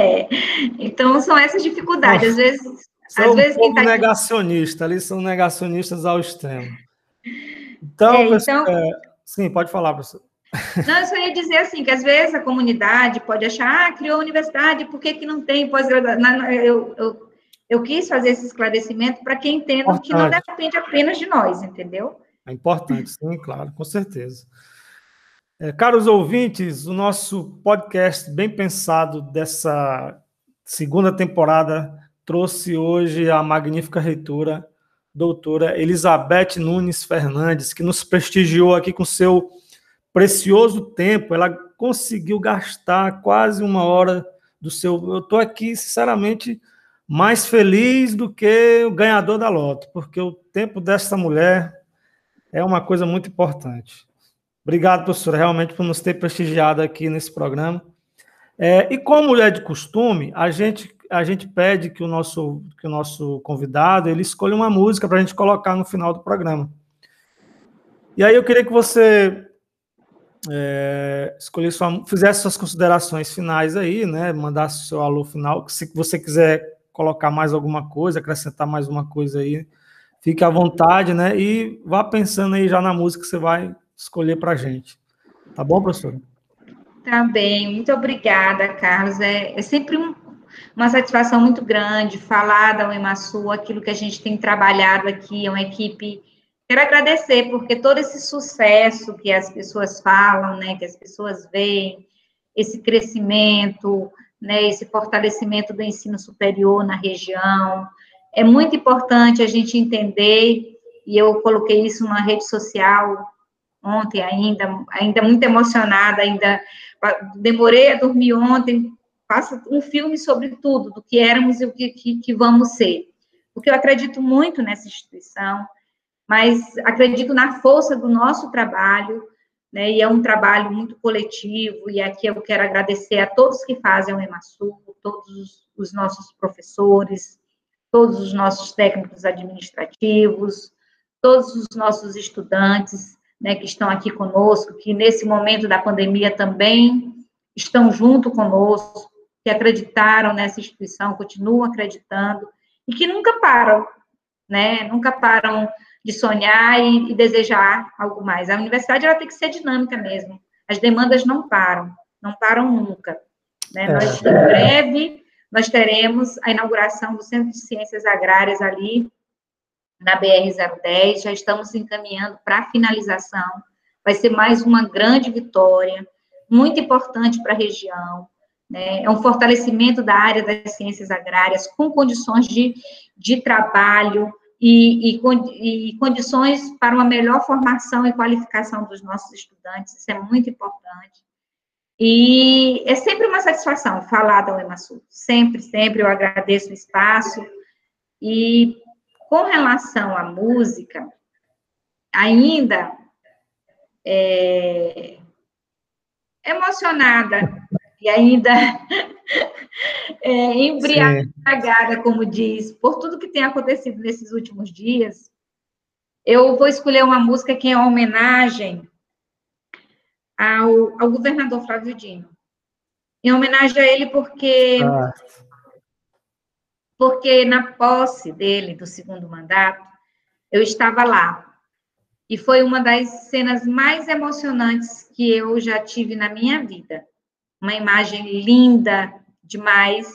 Speaker 4: É, então são essas dificuldades. Às vezes,
Speaker 1: são
Speaker 4: às vezes
Speaker 1: um
Speaker 4: tá...
Speaker 1: negacionista, ali são negacionistas ao extremo. Então,
Speaker 4: é, então...
Speaker 1: É, sim, pode falar, professor.
Speaker 4: Não, eu só ia dizer assim, que às vezes a comunidade pode achar, ah, criou universidade, por que, que não tem pós-graduação? Eu, eu, eu quis fazer esse esclarecimento para que entendam que não depende apenas de nós, entendeu?
Speaker 1: É importante, sim, claro, com certeza. É, caros ouvintes, o nosso podcast bem pensado dessa segunda temporada trouxe hoje a magnífica reitora, doutora Elizabeth Nunes Fernandes, que nos prestigiou aqui com seu precioso tempo. Ela conseguiu gastar quase uma hora do seu. Eu estou aqui, sinceramente, mais feliz do que o ganhador da loto, porque o tempo dessa mulher é uma coisa muito importante. Obrigado, professora, realmente por nos ter prestigiado aqui nesse programa. É, e como é de costume, a gente, a gente pede que o nosso, que o nosso convidado ele escolha uma música para a gente colocar no final do programa. E aí eu queria que você é, escolhesse sua, fizesse suas considerações finais aí, né? Mandasse o seu alô final. Se você quiser colocar mais alguma coisa, acrescentar mais uma coisa aí, fique à vontade, né? E vá pensando aí já na música que você vai escolher para gente. Tá bom, professora?
Speaker 4: Tá bem, muito obrigada, Carlos. É, é sempre um, uma satisfação muito grande falar da UEMASU, aquilo que a gente tem trabalhado aqui, é uma equipe. Quero agradecer, porque todo esse sucesso que as pessoas falam, né, que as pessoas veem, esse crescimento, né, esse fortalecimento do ensino superior na região. É muito importante a gente entender, e eu coloquei isso numa rede social ontem ainda, ainda muito emocionada, ainda demorei a dormir ontem, faço um filme sobre tudo, do que éramos e o que, que, que vamos ser. Porque eu acredito muito nessa instituição, mas acredito na força do nosso trabalho, né, e é um trabalho muito coletivo, e aqui eu quero agradecer a todos que fazem o EMASU, todos os nossos professores, todos os nossos técnicos administrativos, todos os nossos estudantes, né, que estão aqui conosco, que nesse momento da pandemia também estão junto conosco, que acreditaram nessa instituição, continuam acreditando, e que nunca param, né, nunca param de sonhar e, e, desejar algo mais. A universidade ela tem que ser dinâmica mesmo. As demandas não param, não param nunca. Né? É. Nós, em breve, nós teremos a inauguração do Centro de Ciências Agrárias ali na BR-010, já estamos encaminhando para a finalização. Vai ser mais uma grande vitória, muito importante para a região. Né? É um fortalecimento da área das ciências agrárias, com condições de, de trabalho, e, e, e, condições para uma melhor formação e qualificação dos nossos estudantes, isso é muito importante. E é sempre uma satisfação falar da UEMASU, sempre, sempre eu agradeço o espaço. E com relação à música, ainda é, emocionada e ainda é, embriagada, como diz, por tudo que tem acontecido nesses últimos dias, eu vou escolher uma música que é uma homenagem ao, ao governador Flávio Dino. Em homenagem a ele, porque, ah. porque na posse dele, do segundo mandato, eu estava lá. E foi uma das cenas mais emocionantes que eu já tive na minha vida uma imagem linda demais.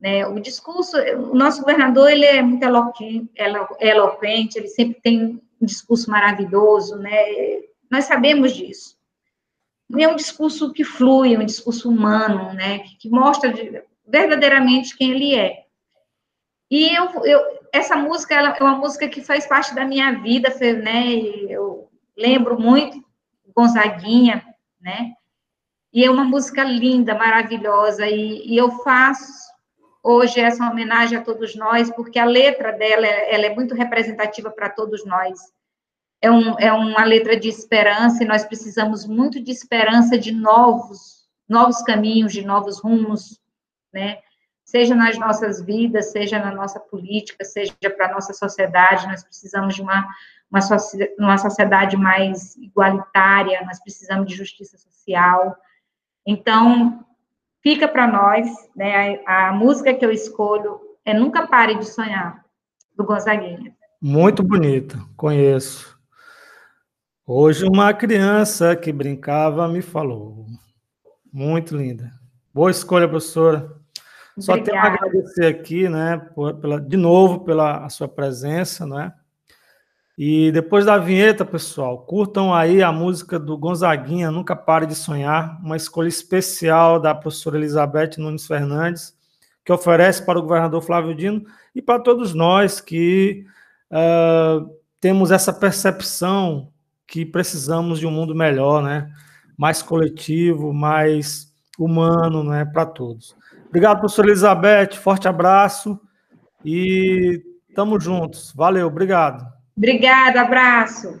Speaker 4: Né? O discurso, o nosso governador, ele é muito eloquente, ele sempre tem um discurso maravilhoso, né? Nós sabemos disso. É um discurso que flui, é um discurso humano, né? Que, mostra verdadeiramente quem ele é. E eu, eu, essa música ela é uma música que faz parte da minha vida, né? Eu lembro muito Gonzaguinha, né? E é uma música linda, maravilhosa, e, e, eu faço hoje essa homenagem a todos nós, porque a letra dela ela é muito representativa para todos nós. É, um, é uma letra de esperança, e nós precisamos muito de esperança de novos, novos caminhos, de novos rumos, né?
Speaker 3: seja nas nossas vidas, seja na nossa política, seja para a nossa sociedade. Nós precisamos de uma, uma, uma sociedade mais igualitária, nós precisamos de justiça social. Então, fica para nós, né, a, a música que eu escolho é Nunca Pare de Sonhar, do Gonzaguinha.
Speaker 1: Muito bonita, conheço. Hoje uma criança que brincava me falou. Muito linda. Boa escolha, professora. Só Obrigada. tenho a agradecer aqui, né, por, pela, de novo, pela sua presença, né? E depois da vinheta, pessoal, curtam aí a música do Gonzaguinha, Nunca Pare de Sonhar, uma escolha especial da professora Elizabeth Nunes Fernandes, que oferece para o governador Flávio Dino e para todos nós que uh, temos essa percepção que precisamos de um mundo melhor, né? mais coletivo, mais humano né? para todos. Obrigado, professora Elizabeth. Forte abraço e estamos juntos. Valeu, obrigado.
Speaker 3: Obrigada, abraço.